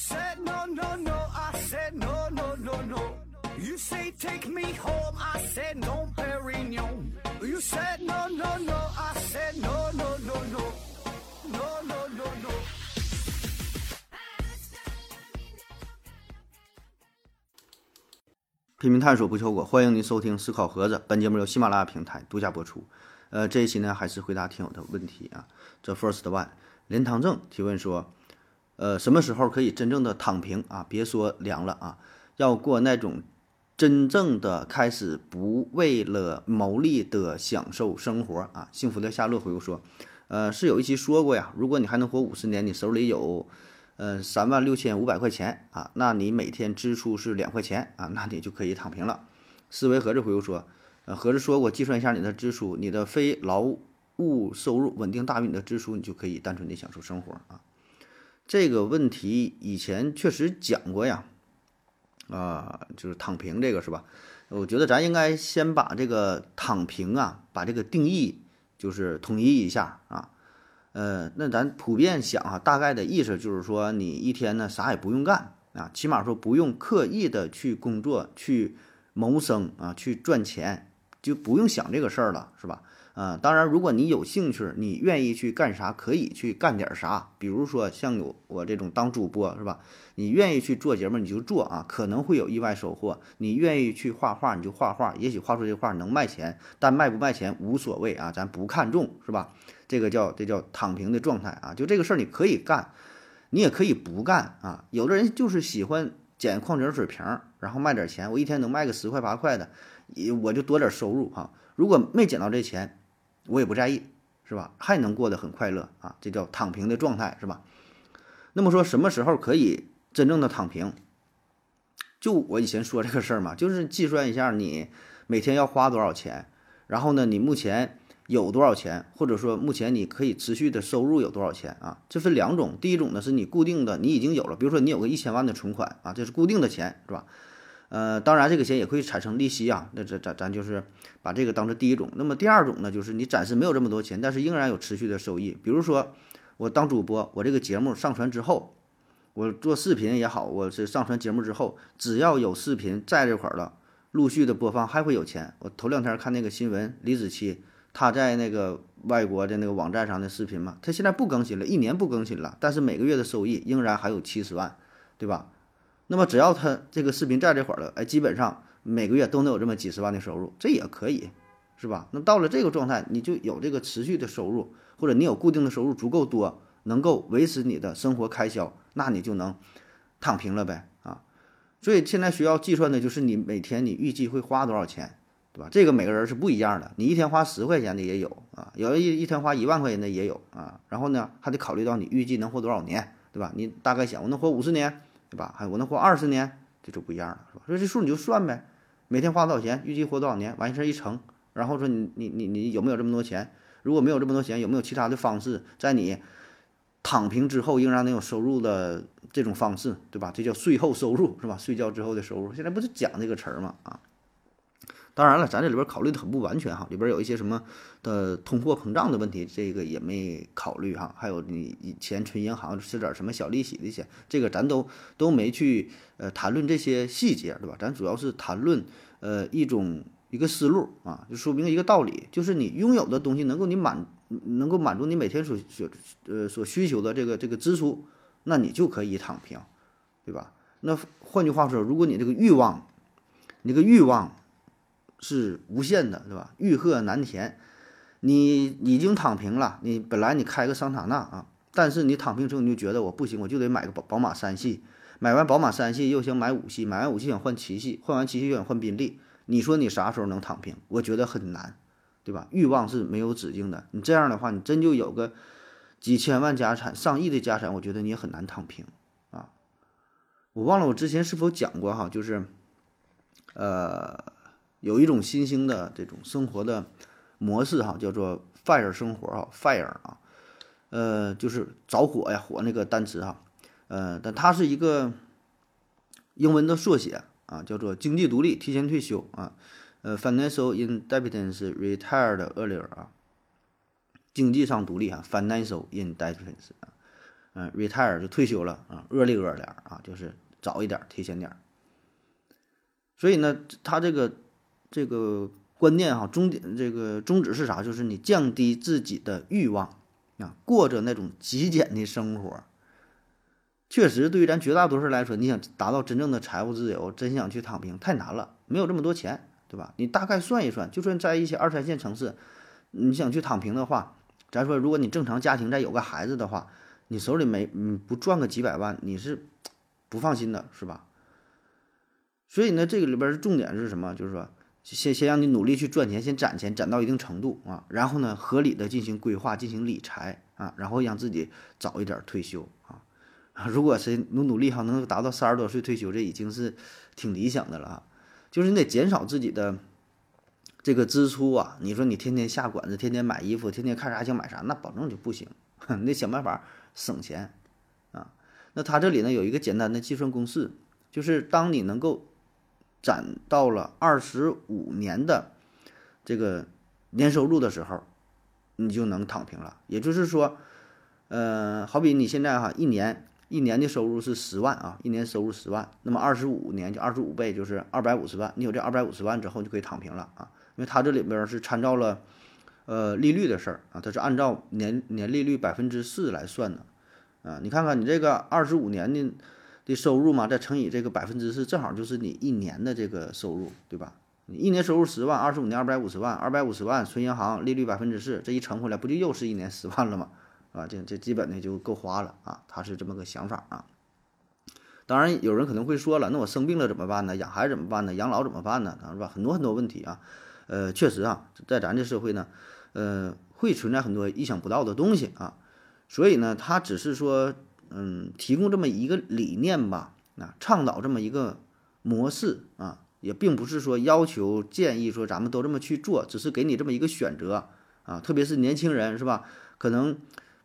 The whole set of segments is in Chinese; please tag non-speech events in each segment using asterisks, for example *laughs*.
said no, no, no. I said no, no, no, no. You say take me home. I said no, Perignon. You said no, no, no. I said no, no, no, no. No, no, no, no. 拼命探索不求果，欢迎您收听思考盒子。本节目由喜马拉雅平台独家播出。呃，这一期呢，还是回答听友的问题啊。这 first one，连汤正提问说，呃，什么时候可以真正的躺平啊？别说凉了啊，要过那种真正的开始不为了牟利的享受生活啊。幸福的夏洛回复说，呃，是有一期说过呀，如果你还能活五十年，你手里有。呃，三万六千五百块钱啊，那你每天支出是两块钱啊，那你就可以躺平了。思维盒子回复说，呃，盒子说过，计算一下你的支出，你的非劳务收入稳定大于你的支出，你就可以单纯的享受生活啊。这个问题以前确实讲过呀，啊，就是躺平这个是吧？我觉得咱应该先把这个躺平啊，把这个定义就是统一一下啊。呃，那咱普遍想啊，大概的意思就是说，你一天呢啥也不用干啊，起码说不用刻意的去工作、去谋生啊、去赚钱，就不用想这个事儿了，是吧？啊，当然，如果你有兴趣，你愿意去干啥，可以去干点啥。比如说像有我这种当主播，是吧？你愿意去做节目，你就做啊，可能会有意外收获。你愿意去画画，你就画画，也许画出这画能卖钱，但卖不卖钱无所谓啊，咱不看重，是吧？这个叫这叫躺平的状态啊，就这个事儿你可以干，你也可以不干啊。有的人就是喜欢捡矿泉水瓶，然后卖点钱，我一天能卖个十块八块的，我就多点收入哈。如果没捡到这钱，我也不在意，是吧？还能过得很快乐啊，这叫躺平的状态，是吧？那么说什么时候可以真正的躺平？就我以前说这个事儿嘛，就是计算一下你每天要花多少钱，然后呢，你目前有多少钱，或者说目前你可以持续的收入有多少钱啊？这分两种，第一种呢是你固定的，你已经有了，比如说你有个一千万的存款啊，这是固定的钱，是吧？呃，当然这个钱也可以产生利息啊，那这咱咱就是把这个当做第一种。那么第二种呢，就是你暂时没有这么多钱，但是仍然有持续的收益。比如说我当主播，我这个节目上传之后，我做视频也好，我是上传节目之后，只要有视频在这块儿了，陆续的播放还会有钱。我头两天看那个新闻，李子柒他在那个外国的那个网站上的视频嘛，他现在不更新了，一年不更新了，但是每个月的收益仍然还有七十万，对吧？那么只要他这个视频在这会儿了，哎，基本上每个月都能有这么几十万的收入，这也可以，是吧？那到了这个状态，你就有这个持续的收入，或者你有固定的收入足够多，能够维持你的生活开销，那你就能躺平了呗啊！所以现在需要计算的就是你每天你预计会花多少钱，对吧？这个每个人是不一样的，你一天花十块钱的也有啊，有一一天花一万块钱的也有啊。然后呢，还得考虑到你预计能活多少年，对吧？你大概想我能活五十年。对吧？还我能活二十年，这就不一样了，是吧？所以这数你就算呗，每天花多少钱，预计活多少年，完事儿一乘，然后说你你你你有没有这么多钱？如果没有这么多钱，有没有其他的方式，在你躺平之后仍然能有收入的这种方式，对吧？这叫税后收入，是吧？睡觉之后的收入，现在不就讲这个词儿吗？啊。当然了，咱这里边考虑的很不完全哈，里边有一些什么的通货膨胀的问题，这个也没考虑哈。还有你以前存银行是点什么小利息的钱，这个咱都都没去呃谈论这些细节，对吧？咱主要是谈论呃一种一个思路啊，就说明一个道理，就是你拥有的东西能够你满能够满足你每天所所呃所需求的这个这个支出，那你就可以躺平，对吧？那换句话说，如果你这个欲望，你这个欲望。是无限的，对吧？欲壑难填，你已经躺平了。你本来你开个桑塔纳啊，但是你躺平之后你就觉得我不行，我就得买个宝宝马三系。买完宝马三系又想买五系，买完五系想换七系，换完七系又想换宾利。你说你啥时候能躺平？我觉得很难，对吧？欲望是没有止境的。你这样的话，你真就有个几千万家产、上亿的家产，我觉得你也很难躺平啊。我忘了我之前是否讲过哈，就是，呃。有一种新兴的这种生活的模式哈，叫做 “fire 生活”哈，“fire” 啊，呃，就是着火呀，火那个单词哈，呃，但它是一个英文的缩写啊，叫做经济独立、提前退休啊，呃，financial independence retired earlier 啊，经济上独立哈，financial independence 啊，嗯，retire 就退休了啊，early early 点儿啊，就是早一点，提前点。所以呢，他这个这个观念哈，终点这个宗旨是啥？就是你降低自己的欲望啊，过着那种极简的生活。确实，对于咱绝大多数来说，你想达到真正的财务自由，真想去躺平，太难了，没有这么多钱，对吧？你大概算一算，就算在一些二三线城市，你想去躺平的话，咱说，如果你正常家庭再有个孩子的话，你手里没嗯不赚个几百万，你是不放心的，是吧？所以呢，这个里边的重点是什么？就是说，先先让你努力去赚钱，先攒钱，攒到一定程度啊，然后呢，合理的进行规划，进行理财啊，然后让自己早一点退休啊。如果谁努努力哈，能达到三十多岁退休，这已经是挺理想的了啊。就是你得减少自己的这个支出啊。你说你天天下馆子，天天买衣服，天天看啥想买啥，那保证就不行。*laughs* 你得想办法省钱啊。那他这里呢有一个简单的计算公式，就是当你能够攒到了二十五年的这个年收入的时候，你就能躺平了。也就是说，呃，好比你现在哈一年。一年的收入是十万啊，一年收入十万，那么二十五年就二十五倍，就是二百五十万。你有这二百五十万之后，就可以躺平了啊，因为它这里边是参照了，呃，利率的事儿啊，它是按照年年利率百分之四来算的啊。你看看你这个二十五年的的收入嘛，再乘以这个百分之四，正好就是你一年的这个收入，对吧？你一年收入十万，二十五年二百五十万，二百五十万存银行，利率百分之四，这一乘回来，不就又是一年十万了吗？啊，这这基本的就够花了啊，他是这么个想法啊。当然，有人可能会说了，那我生病了怎么办呢？养孩子怎么办呢？养老怎么办呢？是吧？很多很多问题啊。呃，确实啊，在咱这社会呢，呃，会存在很多意想不到的东西啊。所以呢，他只是说，嗯，提供这么一个理念吧，啊，倡导这么一个模式啊，也并不是说要求建议说咱们都这么去做，只是给你这么一个选择啊。特别是年轻人，是吧？可能。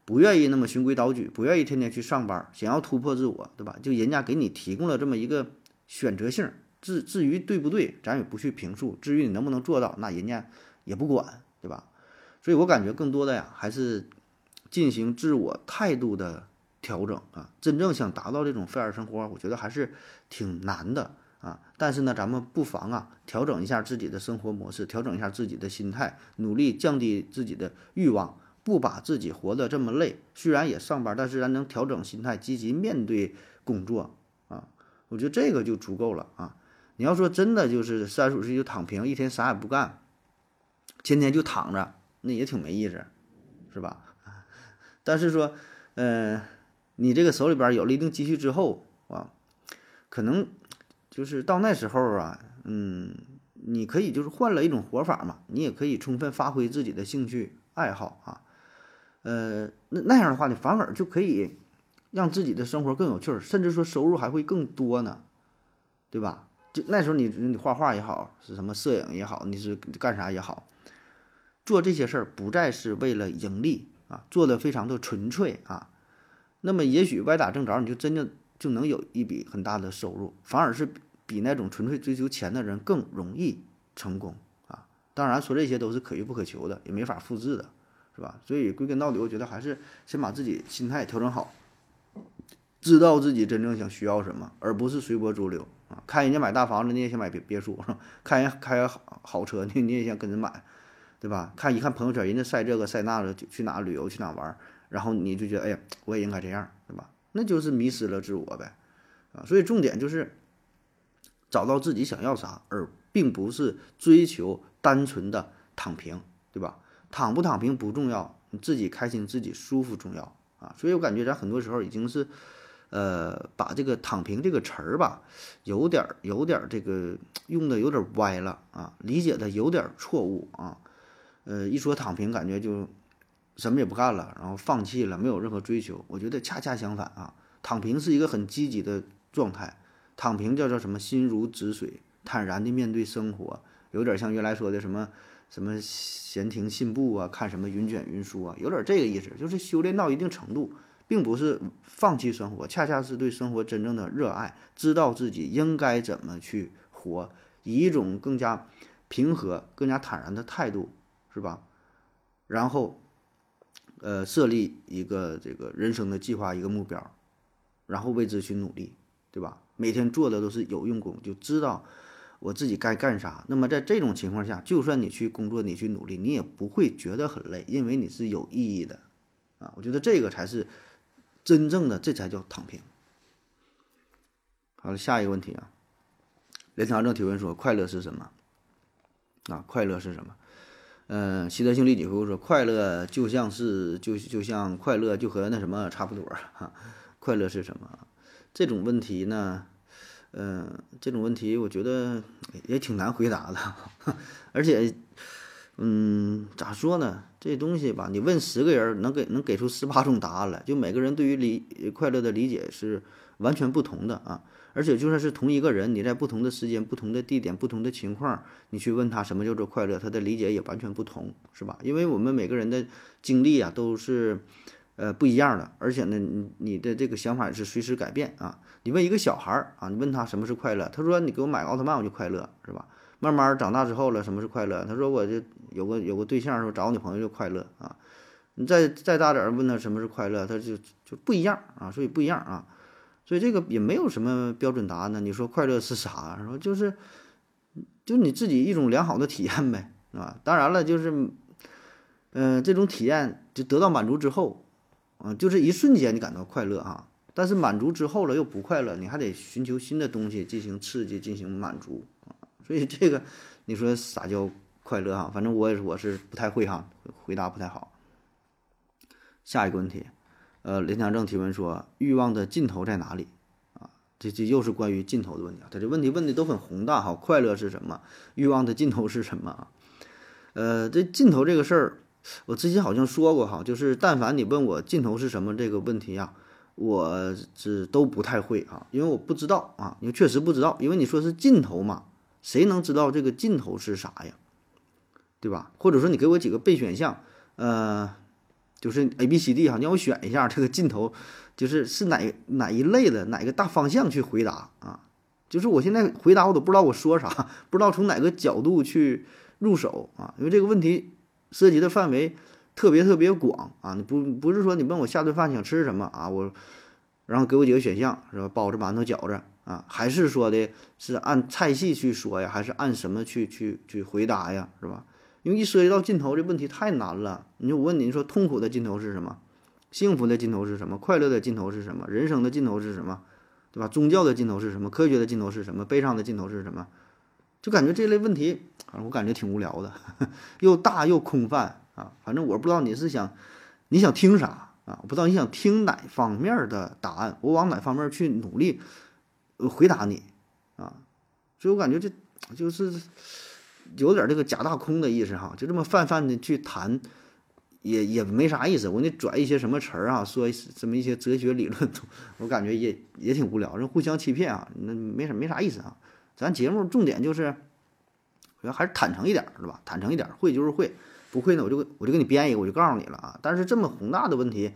不愿意那么循规蹈矩，不愿意天天去上班，想要突破自我，对吧？就人家给你提供了这么一个选择性，至至于对不对，咱也不去评述。至于你能不能做到，那人家也不管，对吧？所以我感觉更多的呀，还是进行自我态度的调整啊。真正想达到这种费尔生活，我觉得还是挺难的啊。但是呢，咱们不妨啊，调整一下自己的生活模式，调整一下自己的心态，努力降低自己的欲望。不把自己活得这么累，虽然也上班，但是咱能调整心态，积极面对工作啊，我觉得这个就足够了啊。你要说真的就是三十五岁就躺平，一天啥也不干，天天就躺着，那也挺没意思，是吧？*laughs* 但是说，嗯，你这个手里边有了一定积蓄之后啊，可能就是到那时候啊，嗯，你可以就是换了一种活法嘛，你也可以充分发挥自己的兴趣爱好啊。呃，那那样的话呢，反而就可以让自己的生活更有趣儿，甚至说收入还会更多呢，对吧？就那时候你你画画也好，是什么摄影也好，你是干啥也好，做这些事儿不再是为了盈利啊，做的非常的纯粹啊。那么也许歪打正着，你就真的就能有一笔很大的收入，反而是比那种纯粹追求钱的人更容易成功啊。当然说这些都是可遇不可求的，也没法复制的。是吧？所以归根到底，我觉得还是先把自己心态调整好，知道自己真正想需要什么，而不是随波逐流啊！看人家买大房子，你也想买别别墅；*laughs* 看人开好好车，你你也想跟着买，对吧？看一看朋友圈，人家晒这个晒那个，去哪旅游去哪玩，然后你就觉得，哎呀，我也应该这样，对吧？那就是迷失了自我呗，啊！所以重点就是找到自己想要啥，而并不是追求单纯的躺平，对吧？躺不躺平不重要，你自己开心、自己舒服重要啊！所以我感觉咱很多时候已经是，呃，把这个“躺平”这个词儿吧，有点儿、有点儿这个用的有点歪了啊，理解的有点错误啊。呃，一说躺平，感觉就什么也不干了，然后放弃了，没有任何追求。我觉得恰恰相反啊，躺平是一个很积极的状态。躺平叫做什么？心如止水，坦然的面对生活，有点像原来说的什么。什么闲庭信步啊，看什么云卷云舒啊，有点这个意思，就是修炼到一定程度，并不是放弃生活，恰恰是对生活真正的热爱，知道自己应该怎么去活，以一种更加平和、更加坦然的态度，是吧？然后，呃设立一个这个人生的计划，一个目标，然后为之去努力，对吧？每天做的都是有用功，就知道我自己该干啥。那么在这种情况下，就算你去工作，你去努力，你也不会觉得很累，因为你是有意义的啊。我觉得这个才是真正的，这才叫躺平。好了，下一个问题啊，连长正提问说：快乐是什么？啊，快乐是什么？嗯，习德性利己回复说：快乐就像是就就像快乐就和那什么差不多 *laughs* 哈。快乐是什么？这种问题呢，嗯，这种问题我觉得也挺难回答的，*laughs* 而且，嗯，咋说呢？这东西吧，你问十个人，能给能给出十八种答案来，就每个人对于理快乐的理解是完全不同的啊。而且就算是同一个人，你在不同的时间、不同的地点、不同的情况，你去问他什么叫做快乐，他的理解也完全不同，是吧？因为我们每个人的经历啊，都是。呃，不一样的，而且呢，你你的这个想法是随时改变啊。你问一个小孩儿啊，你问他什么是快乐，他说你给我买个奥特曼我就快乐，是吧？慢慢长大之后了，什么是快乐？他说我就有个有个对象，说找女朋友就快乐啊。你再再大点儿问他什么是快乐，他就就不一样啊，所以不一样啊。所以这个也没有什么标准答案呢。你说快乐是啥？说就是就你自己一种良好的体验呗，啊。当然了，就是嗯，这种体验就得到满足之后。嗯，就是一瞬间你感到快乐啊，但是满足之后了又不快乐，你还得寻求新的东西进行刺激，进行满足啊。所以这个你说啥叫快乐哈？反正我也是我是不太会哈，回答不太好。下一个问题，呃，林强正提问说，欲望的尽头在哪里啊？这这又是关于尽头的问题啊。他这问题问的都很宏大哈，快乐是什么？欲望的尽头是什么？呃，这尽头这个事儿。我之前好像说过哈，就是但凡你问我尽头是什么这个问题呀，我是都不太会啊，因为我不知道啊，因为确实不知道，因为你说是尽头嘛，谁能知道这个尽头是啥呀？对吧？或者说你给我几个备选项，呃，就是 A、B、C、D 哈，你让我选一下这个尽头，就是是哪哪一类的哪个大方向去回答啊？就是我现在回答我都不知道我说啥，不知道从哪个角度去入手啊，因为这个问题。涉及的范围特别特别广啊！你不不是说你问我下顿饭想吃什么啊？我然后给我几个选项是吧？包子、馒头、饺子啊？还是说的是按菜系去说呀？还是按什么去去去回答呀？是吧？因为一涉及到尽头这问题太难了。你我问你，你说痛苦的尽头是什么？幸福的尽头是什么？快乐的尽头是什么？人生的尽头是什么？对吧？宗教的尽头是什么？科学的尽头是什么？悲伤的尽头是什么？就感觉这类问题，我感觉挺无聊的，*laughs* 又大又空泛啊。反正我不知道你是想，你想听啥啊？我不知道你想听哪方面的答案，我往哪方面去努力回答你啊。所以我感觉这就是有点这个假大空的意思哈。就这么泛泛的去谈，也也没啥意思。我给你转一些什么词儿啊，说这么一些哲学理论，*laughs* 我感觉也也挺无聊，人互相欺骗啊，那没啥没啥意思啊。咱节目重点就是，我觉得还是坦诚一点，是吧？坦诚一点，会就是会，不会呢，我就我就给你编一个，我就告诉你了啊。但是这么宏大的问题，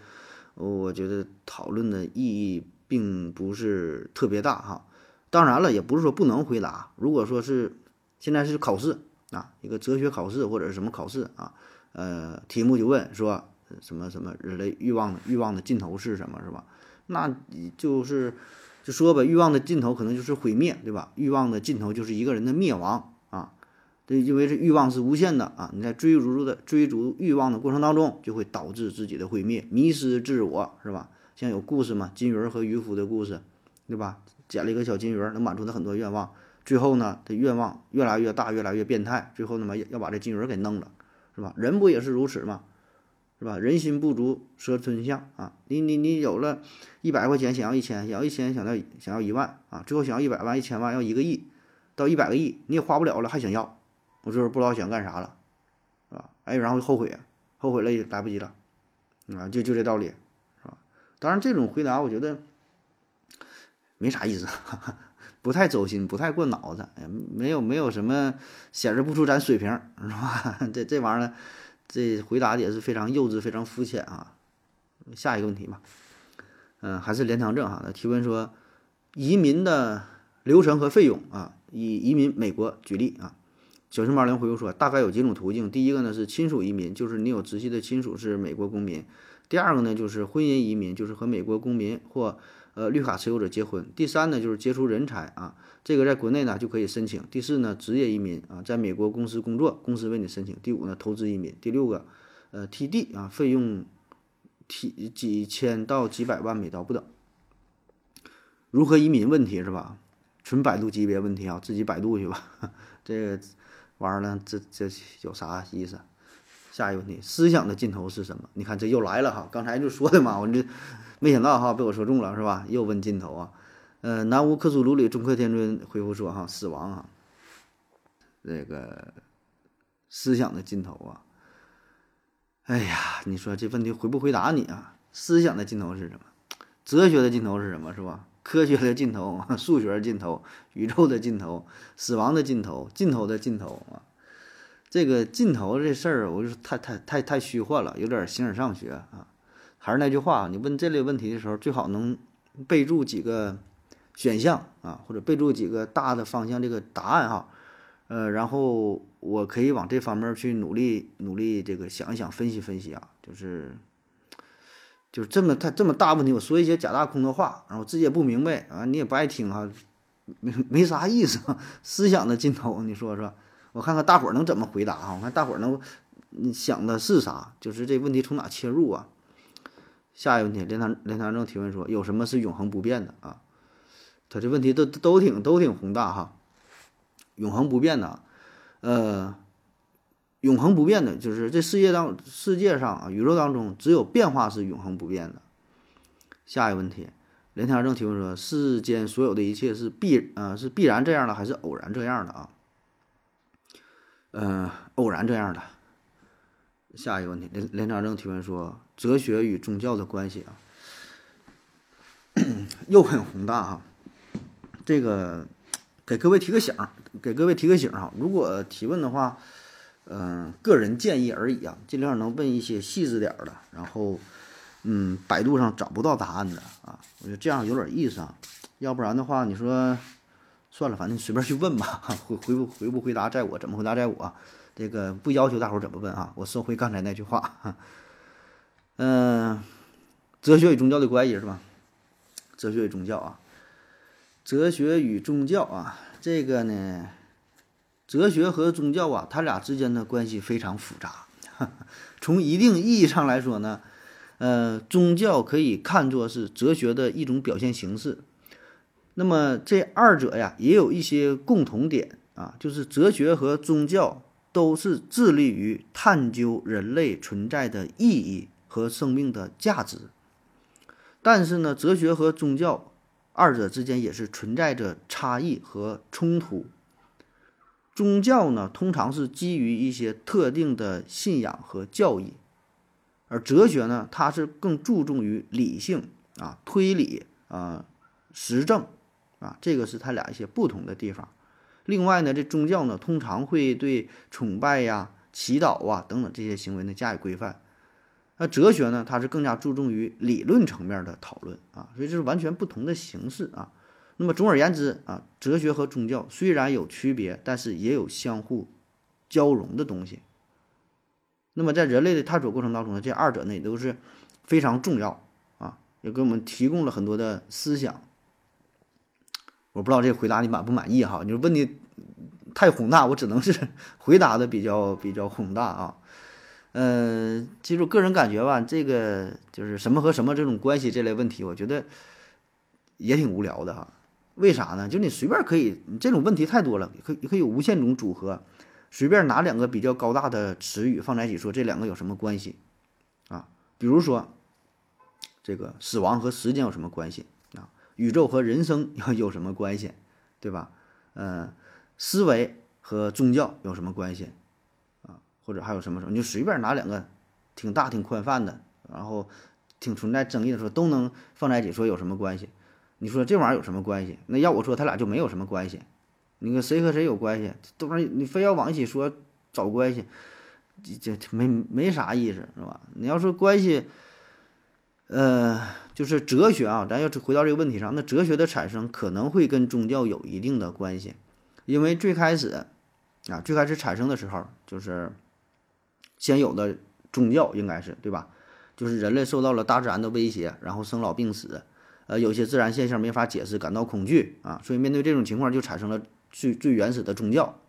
我觉得讨论的意义并不是特别大哈。当然了，也不是说不能回答。如果说是现在是考试啊，一个哲学考试或者是什么考试啊，呃，题目就问说什么什么人类欲望欲望的尽头是什么，是吧？那就是。就说吧，欲望的尽头可能就是毁灭，对吧？欲望的尽头就是一个人的灭亡啊！这因为这欲望是无限的啊！你在追逐的追逐欲望的过程当中，就会导致自己的毁灭，迷失自我，是吧？像有故事嘛，金鱼儿和渔夫的故事，对吧？捡了一个小金鱼儿，能满足他很多愿望，最后呢，他愿望越来越大，越来越变态，最后呢嘛，要把这金鱼给弄了，是吧？人不也是如此吗？是吧？人心不足蛇吞象啊！你你你有了一百块钱，想要一千，想要一千，想要想要一万啊！最后想要一百万、一千万，要一个亿，到一百个亿你也花不了了，还想要，我就是不知道想干啥了，是吧？哎，然后后悔，后悔了也来不及了，啊，就就这道理，是吧？当然，这种回答我觉得没啥意思，不太走心，不太过脑子，没有没有什么显示不出咱水平，是吧？*laughs* 这这玩意儿。这回答的也是非常幼稚、非常肤浅啊！下一个问题吧，嗯，还是连堂正哈。他提问说，移民的流程和费用啊，以移民美国举例啊，小熊猫零回复说，大概有几种途径。第一个呢是亲属移民，就是你有直系的亲属是美国公民；第二个呢就是婚姻移民，就是和美国公民或呃绿卡持有者结婚；第三呢就是杰出人才啊，这个在国内呢就可以申请；第四呢职业移民啊，在美国公司工作，公司为你申请；第五呢投资移民；第六个呃 TD 啊，费用 T 几千到几百万美刀不等。如何移民问题是吧？纯百度级别问题啊，自己百度去吧。*laughs* 这个玩意儿呢，这这有啥意思？下一个问题，思想的尽头是什么？你看这又来了哈，刚才就说的嘛，我这没想到哈，被我说中了是吧？又问尽头啊。呃，南无克苏鲁里中克天尊回复说哈，死亡啊，这个思想的尽头啊。哎呀，你说这问题回不回答你啊？思想的尽头是什么？哲学的尽头是什么？是吧？科学的尽头，数学的尽头，宇宙的尽头，死亡的尽头，尽头的尽头啊！这个尽头这事儿，我就太太太太虚幻了，有点形而上学啊。还是那句话，你问这类问题的时候，最好能备注几个选项啊，或者备注几个大的方向这个答案哈。呃，然后我可以往这方面去努力努力，这个想一想，分析分析啊，就是。就是这么他这么大问题，我说一些假大空的话，然后自己也不明白啊，你也不爱听哈，没没啥意思。思想的尽头，你说说，我看看大伙儿能怎么回答哈？我看大伙儿能想的是啥？就是这问题从哪切入啊？下一个问题，连堂连堂正提问说，有什么是永恒不变的啊？他这问题都都挺都挺宏大哈。永恒不变的，呃。永恒不变的，就是这世界当世界上啊，宇宙当中只有变化是永恒不变的。下一个问题，连天正提问说：世间所有的一切是必啊是必然这样的，还是偶然这样的啊？嗯，偶然这样的。下一个问题，连连天正提问说：哲学与宗教的关系啊，又很宏大哈。这个给各位提个醒，给各位提个醒哈。如果提问的话。嗯，个人建议而已啊，尽量能问一些细致点儿的，然后，嗯，百度上找不到答案的啊，我觉得这样有点意思啊，要不然的话，你说算了，反正你随便去问吧，*laughs* 回回不回不回答在我，怎么回答在我，这个不要求大伙怎么问啊，我收回刚才那句话，嗯，哲学与宗教的关系是吧？哲学与宗教啊，哲学与宗教啊，这个呢？哲学和宗教啊，它俩之间的关系非常复杂。*laughs* 从一定意义上来说呢，呃，宗教可以看作是哲学的一种表现形式。那么这二者呀，也有一些共同点啊，就是哲学和宗教都是致力于探究人类存在的意义和生命的价值。但是呢，哲学和宗教二者之间也是存在着差异和冲突。宗教呢，通常是基于一些特定的信仰和教义，而哲学呢，它是更注重于理性啊、推理啊、实证啊，这个是它俩一些不同的地方。另外呢，这宗教呢，通常会对崇拜呀、祈祷啊等等这些行为呢加以规范，那哲学呢，它是更加注重于理论层面的讨论啊，所以这是完全不同的形式啊。那么总而言之啊，哲学和宗教虽然有区别，但是也有相互交融的东西。那么在人类的探索过程当中呢，这二者呢也都是非常重要啊，也给我们提供了很多的思想。我不知道这个回答你满不满意哈？你说问题太宏大，我只能是 *laughs* 回答的比较比较宏大啊。嗯，其实个人感觉吧，这个就是什么和什么这种关系这类问题，我觉得也挺无聊的哈。为啥呢？就你随便可以，这种问题太多了，可以可以有无限种组合，随便拿两个比较高大的词语放在一起说，这两个有什么关系啊？比如说，这个死亡和时间有什么关系啊？宇宙和人生有什么关系，对吧？嗯，思维和宗教有什么关系？或者还有什么什么？你就随便拿两个挺大挺宽泛的，然后挺存在争议的时候，都能放在一起说有什么关系？你说这玩意儿有什么关系？那要我说，他俩就没有什么关系。你看谁和谁有关系？都是你非要往一起说找关系，这这没没啥意思，是吧？你要说关系，呃，就是哲学啊，咱要回到这个问题上，那哲学的产生可能会跟宗教有一定的关系，因为最开始啊，最开始产生的时候就是先有的宗教，应该是对吧？就是人类受到了大自然的威胁，然后生老病死，呃，有些自然现象没法解释，感到恐惧啊，所以面对这种情况就产生了最最原始的宗教。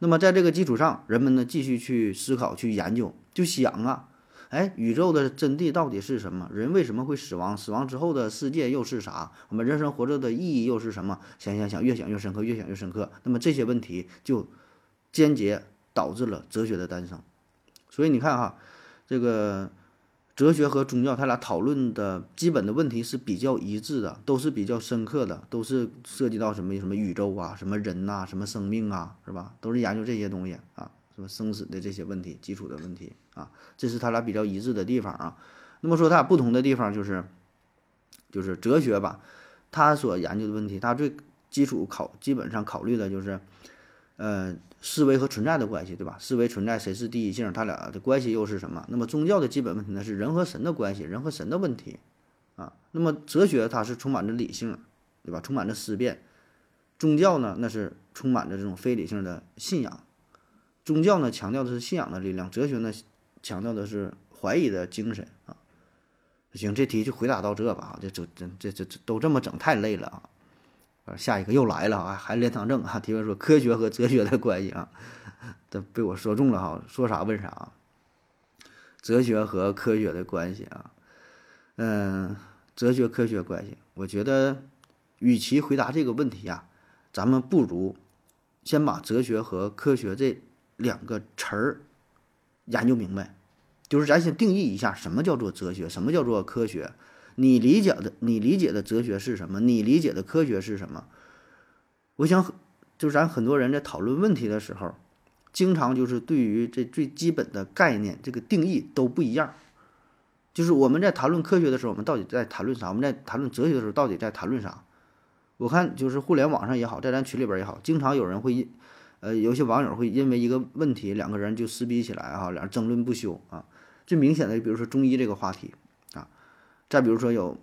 那么在这个基础上，人们呢继续去思考、去研究，就想啊，哎，宇宙的真谛到底是什么？人为什么会死亡？死亡之后的世界又是啥？我们人生活着的意义又是什么？想想想，越想越深刻，越想越深刻。那么这些问题就间接导致了哲学的诞生。所以你看哈，这个哲学和宗教，他俩讨论的基本的问题是比较一致的，都是比较深刻的，都是涉及到什么什么宇宙啊、什么人呐、什么生命啊，是吧？都是研究这些东西啊，什么生死的这些问题、基础的问题啊，这是他俩比较一致的地方啊。那么说他俩不同的地方就是，就是哲学吧，他所研究的问题，他最基础考基本上考虑的就是，呃。思维和存在的关系，对吧？思维存在，谁是第一性？它俩的关系又是什么？那么宗教的基本问题呢？是人和神的关系，人和神的问题，啊。那么哲学它是充满着理性，对吧？充满着思辨。宗教呢，那是充满着这种非理性的信仰。宗教呢，强调的是信仰的力量；哲学呢，强调的是怀疑的精神啊。行，这题就回答到这吧。这这这这这都这么整，太累了啊。下一个又来了啊，还连堂正啊！提问说科学和哲学的关系啊，这被我说中了哈，说啥问啥。啊哲学和科学的关系啊，嗯，哲学科学关系，我觉得与其回答这个问题呀，咱们不如先把哲学和科学这两个词儿研究明白，就是咱先定义一下什么叫做哲学，什么叫做科学。你理解的，你理解的哲学是什么？你理解的科学是什么？我想，就是咱很多人在讨论问题的时候，经常就是对于这最基本的概念，这个定义都不一样。就是我们在谈论科学的时候，我们到底在谈论啥？我们在谈论哲学的时候，到底在谈论啥？我看就是互联网上也好，在咱群里边也好，经常有人会，呃，有些网友会因为一个问题，两个人就撕逼起来啊，两人争论不休啊。最明显的，比如说中医这个话题。再比如说有，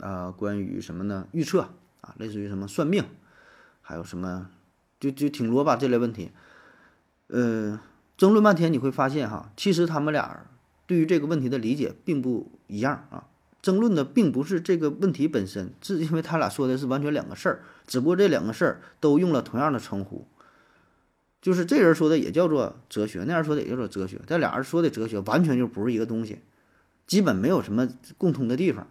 呃，关于什么呢？预测啊，类似于什么算命，还有什么，就就挺多吧这类问题。呃，争论半天，你会发现哈，其实他们俩对于这个问题的理解并不一样啊。争论的并不是这个问题本身，是因为他俩说的是完全两个事儿，只不过这两个事儿都用了同样的称呼，就是这人说的也叫做哲学，那人说的也叫做哲学，这俩人说的哲学完全就不是一个东西。基本没有什么共通的地方，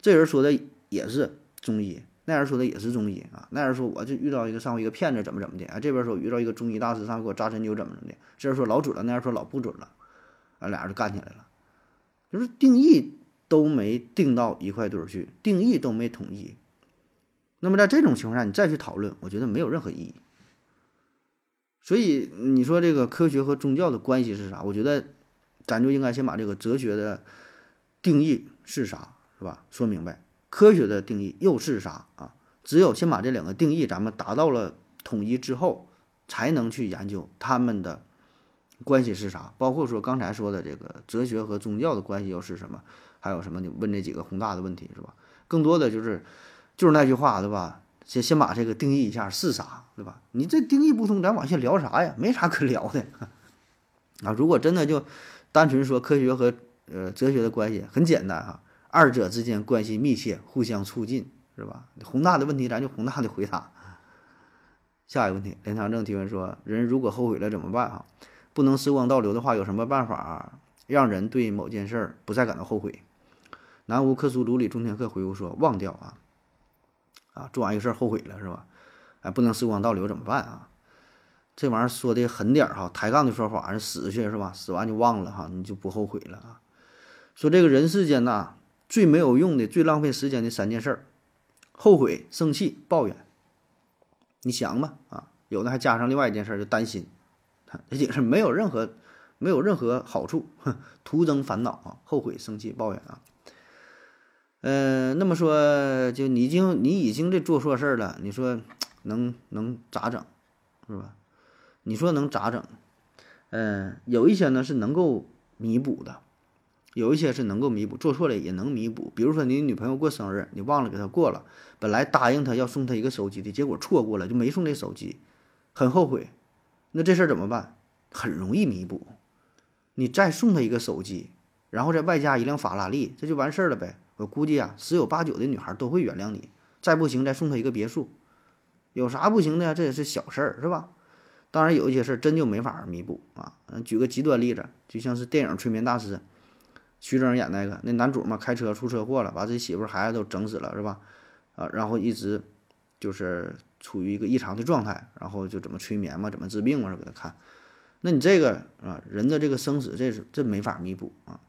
这人说的也是中医，那人说的也是中医啊。那人说我就遇到一个上回一个骗子怎么怎么的啊，这边说遇到一个中医大师上给我扎针灸怎么怎么的，这人说老准了，那人说老不准了，啊，俩人就干起来了，就是定义都没定到一块堆儿去，定义都没统一。那么在这种情况下，你再去讨论，我觉得没有任何意义。所以你说这个科学和宗教的关系是啥？我觉得咱就应该先把这个哲学的。定义是啥，是吧？说明白，科学的定义又是啥啊？只有先把这两个定义咱们达到了统一之后，才能去研究他们的关系是啥。包括说刚才说的这个哲学和宗教的关系又是什么？还有什么？你问这几个宏大的问题是吧？更多的就是就是那句话，对吧？先先把这个定义一下是啥，对吧？你这定义不通，咱往下聊啥呀？没啥可聊的 *laughs* 啊！如果真的就单纯说科学和呃，哲学的关系很简单哈，二者之间关系密切，互相促进，是吧？宏大的问题咱就宏大的回答。下一个问题，连长正提问说：人如果后悔了怎么办？哈，不能时光倒流的话，有什么办法让人对某件事儿不再感到后悔？南无克苏鲁里中天克回复说：忘掉啊，啊，做完一个事儿后悔了是吧？哎，不能时光倒流怎么办啊？这玩意儿说的狠点儿哈，抬杠的说法是死去是吧？死完就忘了哈，你就不后悔了啊。说这个人世间呐，最没有用的、最浪费时间的三件事儿：后悔、生气、抱怨。你想吧，啊，有的还加上另外一件事儿，就担心。这几个是没有任何、没有任何好处，徒增烦恼啊！后悔、生气、抱怨啊。嗯，那么说，就你已经你已经这做错事儿了，你说能能咋整，是吧？你说能咋整？嗯，有一些呢是能够弥补的。有一些是能够弥补，做错了也能弥补。比如说你女朋友过生日，你忘了给她过了，本来答应她要送她一个手机的，结果错过了就没送这手机，很后悔。那这事儿怎么办？很容易弥补，你再送她一个手机，然后再外加一辆法拉利，这就完事儿了呗。我估计啊，十有八九的女孩都会原谅你。再不行，再送她一个别墅，有啥不行的呀？这也是小事儿，是吧？当然，有一些事儿真就没法弥补啊。举个极端例子，就像是电影《催眠大师》，徐峥演那个那男主嘛，开车出车祸了，把自己媳妇孩子都整死了，是吧？啊，然后一直就是处于一个异常的状态，然后就怎么催眠嘛，怎么治病嘛，给他看。那你这个啊，人的这个生死，这是这没法弥补啊。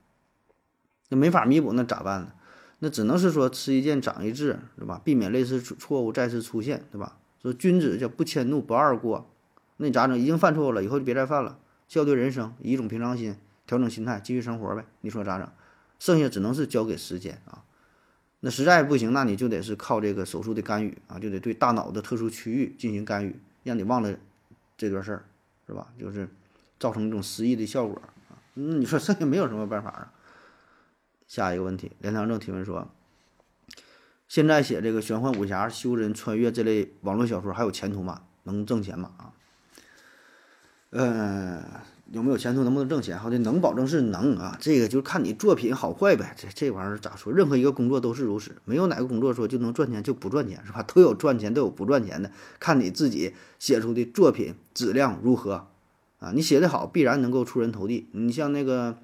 那没法弥补，那咋办呢？那只能是说吃一堑长一智，对吧？避免类似错误再次出现，对吧？说君子叫不迁怒，不贰过。那你咋整？已经犯错误了，以后就别再犯了。笑对人生，以一种平常心调整心态，继续生活呗。你说咋整？剩下只能是交给时间啊。那实在不行，那你就得是靠这个手术的干预啊，就得对大脑的特殊区域进行干预，让你忘了这段事儿，是吧？就是造成一种失忆的效果啊。那你说剩下没有什么办法啊？下一个问题，连长正提问说：现在写这个玄幻武侠、修真、穿越这类网络小说还有前途吗？能挣钱吗？啊？呃，有没有前途？能不能挣钱？好的，能保证是能啊。这个就看你作品好坏呗。这这玩意儿咋说？任何一个工作都是如此，没有哪个工作说就能赚钱就不赚钱，是吧？都有赚钱，都有不赚钱的，看你自己写出的作品质量如何啊。你写的好，必然能够出人头地。你像那个。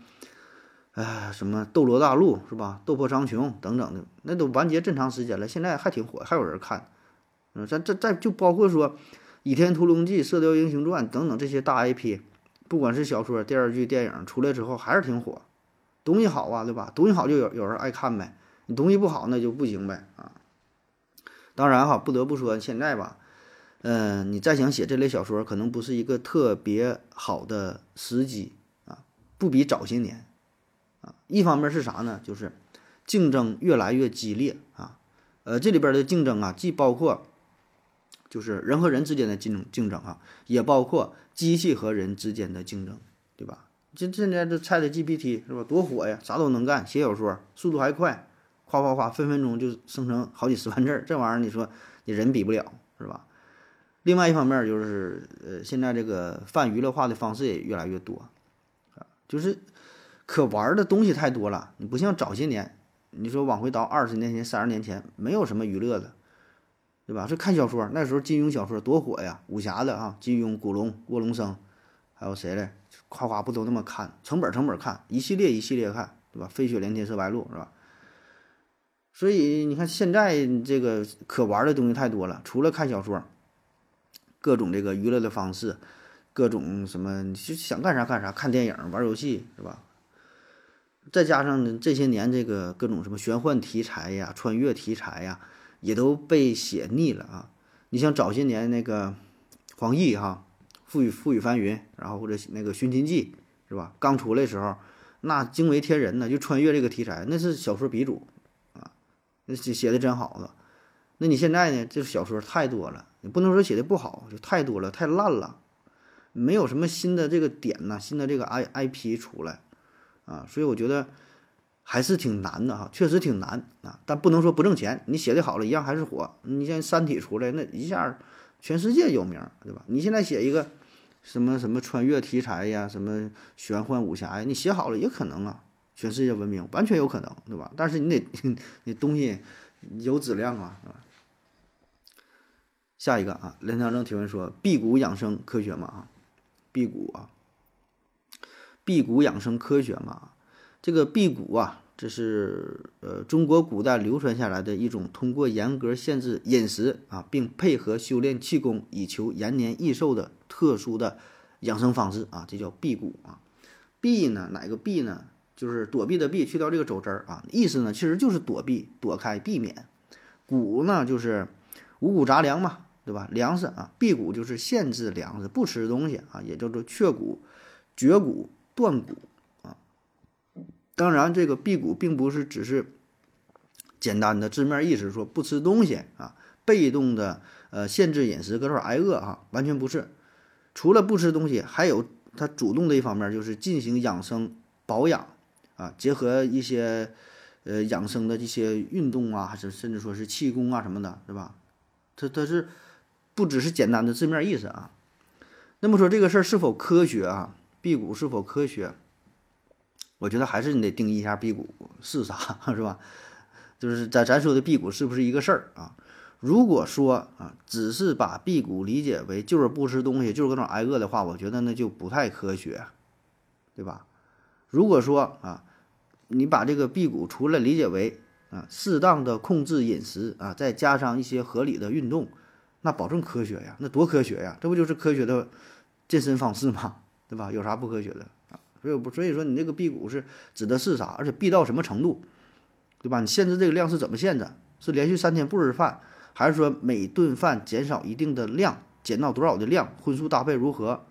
哎，什么《斗罗大陆》是吧？《斗破苍穹》等等的，那都完结这么长时间了，现在还挺火，还有人看。嗯，咱这再就包括说《倚天屠龙记》《射雕英雄传》等等这些大 IP，不管是小说、电视剧、电影出来之后，还是挺火。东西好啊，对吧？东西好就有有人爱看呗。你东西不好那就不行呗啊。当然哈，不得不说现在吧，嗯，你再想写这类小说，可能不是一个特别好的时机啊，不比早些年。啊，一方面是啥呢？就是竞争越来越激烈啊。呃，这里边的竞争啊，既包括就是人和人之间的竞争竞争啊，也包括机器和人之间的竞争，对吧？这现在这 Chat GPT 是吧，多火呀，啥都能干，写小说速度还快，夸夸夸，分分钟就生成好几十万字，这玩意儿你说你人比不了是吧？另外一方面就是呃，现在这个泛娱乐化的方式也越来越多啊，就是。可玩的东西太多了，你不像早些年，你说往回倒二十年前、三十年前，没有什么娱乐的，对吧？是看小说，那时候金庸小说多火呀，武侠的啊，金庸、古龙、卧龙生，还有谁嘞？夸夸不都那么看，成本成本看，一系列一系列看，对吧？飞雪连天射白鹿是吧？所以你看现在这个可玩的东西太多了，除了看小说，各种这个娱乐的方式，各种什么，你就想干啥干啥，看电影、玩游戏是吧？再加上这些年这个各种什么玄幻题材呀、穿越题材呀，也都被写腻了啊。你像早些年那个黄易哈，《覆雨覆雨翻云》，然后或者那个《寻秦记》，是吧？刚出来时候，那惊为天人呢，就穿越这个题材，那是小说鼻祖啊，那写写的真好了。那你现在呢？这小说太多了，你不能说写的不好，就太多了，太烂了，没有什么新的这个点呐，新的这个 I I P 出来。啊，所以我觉得还是挺难的哈，确实挺难啊，但不能说不挣钱。你写的好了，一样还是火。你像《三体》出来，那一下全世界有名，对吧？你现在写一个什么什么穿越题材呀，什么玄幻武侠呀，你写好了也可能啊，全世界闻名，完全有可能，对吧？但是你得 *laughs* 你东西有质量啊，是吧？下一个啊，连长正提问说：辟谷养生科学吗？辟谷啊。辟谷养生科学吗，这个辟谷啊，这是呃中国古代流传下来的一种通过严格限制饮食啊，并配合修炼气功以求延年益寿的特殊的养生方式啊，这叫辟谷啊。避呢，哪个避呢？就是躲避的避，去掉这个走之儿啊，意思呢其实就是躲避、躲开、避免。谷呢就是五谷杂粮嘛，对吧？粮食啊，辟谷就是限制粮食，不吃东西啊，也叫做却谷、绝谷。断谷，当然，这个辟谷并不是只是简单的字面意思，说不吃东西啊，被动的呃限制饮食，搁这儿挨饿啊，完全不是。除了不吃东西，还有他主动的一方面，就是进行养生保养啊，结合一些呃养生的一些运动啊，还是甚至说是气功啊什么的，是吧？它它是不只是简单的字面意思啊。那么说这个事儿是否科学啊？辟谷是否科学？我觉得还是你得定义一下辟谷是啥，是吧？就是咱咱说的辟谷是不是一个事儿啊？如果说啊，只是把辟谷理解为就是不吃东西，就是搁那挨饿的话，我觉得那就不太科学，对吧？如果说啊，你把这个辟谷除了理解为啊适当的控制饮食啊，再加上一些合理的运动，那保证科学呀，那多科学呀，这不就是科学的健身方式吗？对吧？有啥不科学的？所以不，所以说你这个辟谷是指的是啥？而且辟到什么程度？对吧？你限制这个量是怎么限制？是连续三天不吃饭，还是说每顿饭减少一定的量，减到多少的量？荤素搭配如何？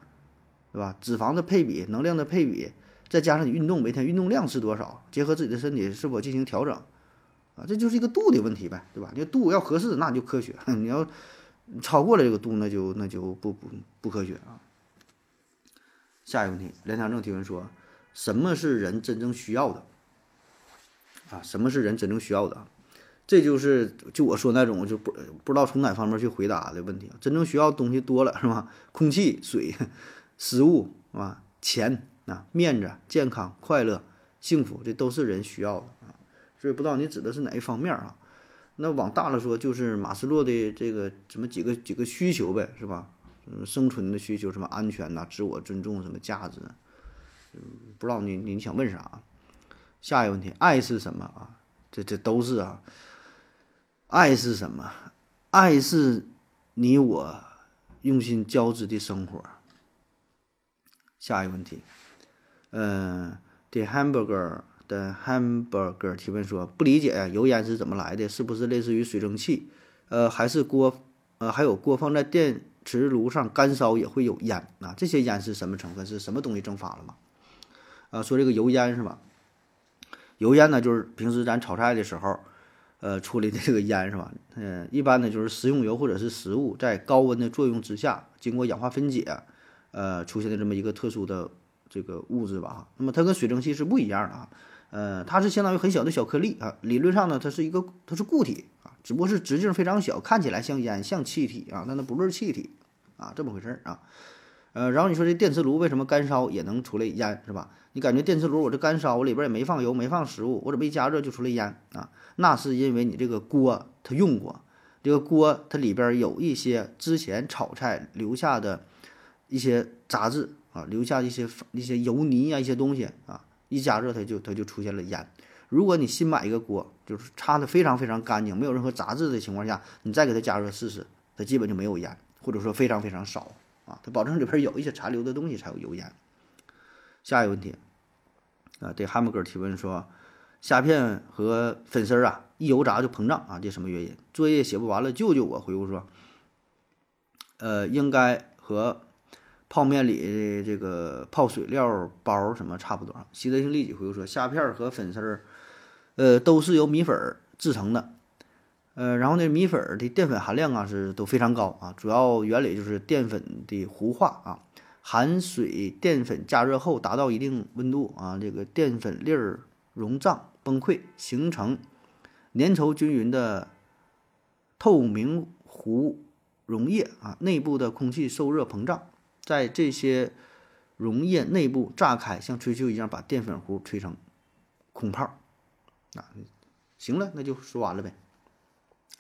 对吧？脂肪的配比、能量的配比，再加上你运动每天运动量是多少？结合自己的身体是否进行调整？啊，这就是一个度的问题呗，对吧？你度要合适，那就科学；*laughs* 你要超过了这个度，那就那就不不不科学啊。下一个问题，梁强正提问说：什么是人真正需要的？啊，什么是人真正需要的？这就是就我说那种就不不知道从哪方面去回答的问题。真正需要东西多了是吧？空气、水、食物啊，钱啊，面子、健康、快乐、幸福，这都是人需要的啊。所以不知道你指的是哪一方面啊？那往大了说，就是马斯洛的这个什么几个几个需求呗，是吧？嗯，生存的需求，什么安全呐、自我尊重、什么价值，嗯，不知道你你想问啥？下一个问题，爱是什么啊？这这都是啊。爱是什么？爱是你我用心交织的生活。下一个问题，嗯，The Hamburger 的 Hamburger 提问说，不理解呀，油烟是怎么来的？是不是类似于水蒸气？呃，还是锅？呃，还有锅放在电磁炉上干烧也会有烟啊？这些烟是什么成分？是什么东西蒸发了吗？啊，说这个油烟是吧？油烟呢，就是平时咱炒菜的时候，呃，出来的这个烟是吧？嗯，一般呢就是食用油或者是食物在高温的作用之下，经过氧化分解，呃，出现的这么一个特殊的这个物质吧。那么它跟水蒸气是不一样的啊，呃，它是相当于很小的小颗粒啊。理论上呢，它是一个它是固体啊，只不过是直径非常小，看起来像烟像气体啊，但它不是气体啊，这么回事儿啊。呃，然后你说这电磁炉为什么干烧也能出来烟是吧？你感觉电磁炉我这干烧，我里边也没放油，没放食物，我这么一加热就出来烟啊？那是因为你这个锅它用过，这个锅它里边有一些之前炒菜留下的一些杂质啊，留下一些一些油泥啊一些东西啊，一加热它就它就出现了烟。如果你新买一个锅，就是擦的非常非常干净，没有任何杂质的情况下，你再给它加热试试，它基本就没有烟，或者说非常非常少啊，它保证里边有一些残留的东西才有油烟。下一个问题，啊，对汉姆哥提问说，虾片和粉丝啊，一油炸就膨胀啊，这什么原因？作业写不完了，救救我！回复说，呃，应该和泡面里这个泡水料包什么差不多。习德性利己回复说，虾片和粉丝儿，呃，都是由米粉制成的，呃，然后呢，米粉的淀粉含量啊是都非常高啊，主要原理就是淀粉的糊化啊。含水淀粉加热后达到一定温度啊，这个淀粉粒儿溶胀崩溃，形成粘稠均匀的透明糊溶液啊。内部的空气受热膨胀，在这些溶液内部炸开，像吹球一样把淀粉糊吹成空泡啊。行了，那就说完了呗。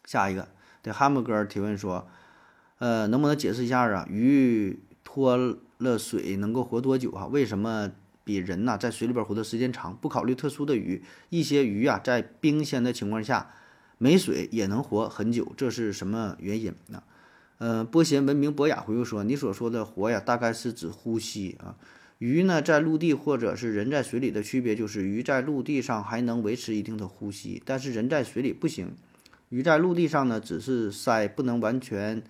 下一个，对哈姆哥提问说，呃，能不能解释一下啊？鱼脱。了水能够活多久啊？为什么比人呐在水里边活的时间长？不考虑特殊的鱼，一些鱼啊在冰鲜的情况下没水也能活很久，这是什么原因呢？呃，波贤文明博雅回复说：“你所说的活呀，大概是指呼吸啊。鱼呢在陆地或者是人在水里的区别就是，鱼在陆地上还能维持一定的呼吸，但是人在水里不行。鱼在陆地上呢只是鳃不能完全。”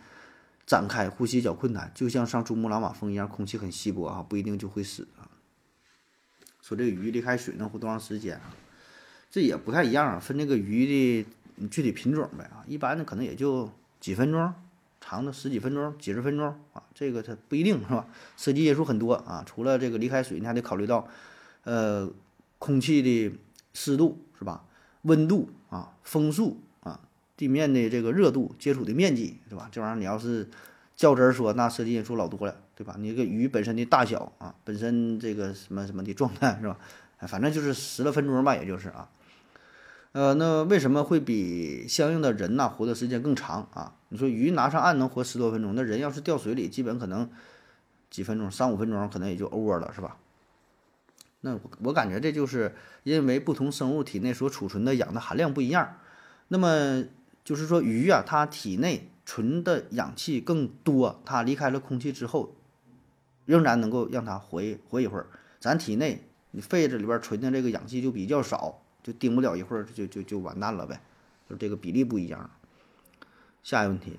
展开呼吸较困难，就像上珠穆朗玛峰一样，空气很稀薄啊，不一定就会死啊。说这个鱼离开水能活多长时间啊？这也不太一样啊，分这个鱼的具体品种呗啊。一般的可能也就几分钟，长的十几分钟、几十分钟啊，这个它不一定是吧？涉及因素很多啊。除了这个离开水，你还得考虑到，呃，空气的湿度是吧？温度啊，风速啊。地面的这个热度、接触的面积，是吧？这玩意儿你要是较真儿说，那涉及因素老多了，对吧？你这个鱼本身的大小啊，本身这个什么什么的状态是吧？反正就是十来分钟吧，也就是啊。呃，那为什么会比相应的人呐活的时间更长啊？你说鱼拿上岸能活十多分钟，那人要是掉水里，基本可能几分钟、三五分钟，可能也就 over 了，是吧？那我感觉这就是因为不同生物体内所储存的氧的含量不一样。那么就是说鱼啊，它体内存的氧气更多，它离开了空气之后，仍然能够让它活活一会儿。咱体内你肺子里边存的这个氧气就比较少。就盯不了一会儿，就就就完蛋了呗，就这个比例不一样。下一个问题，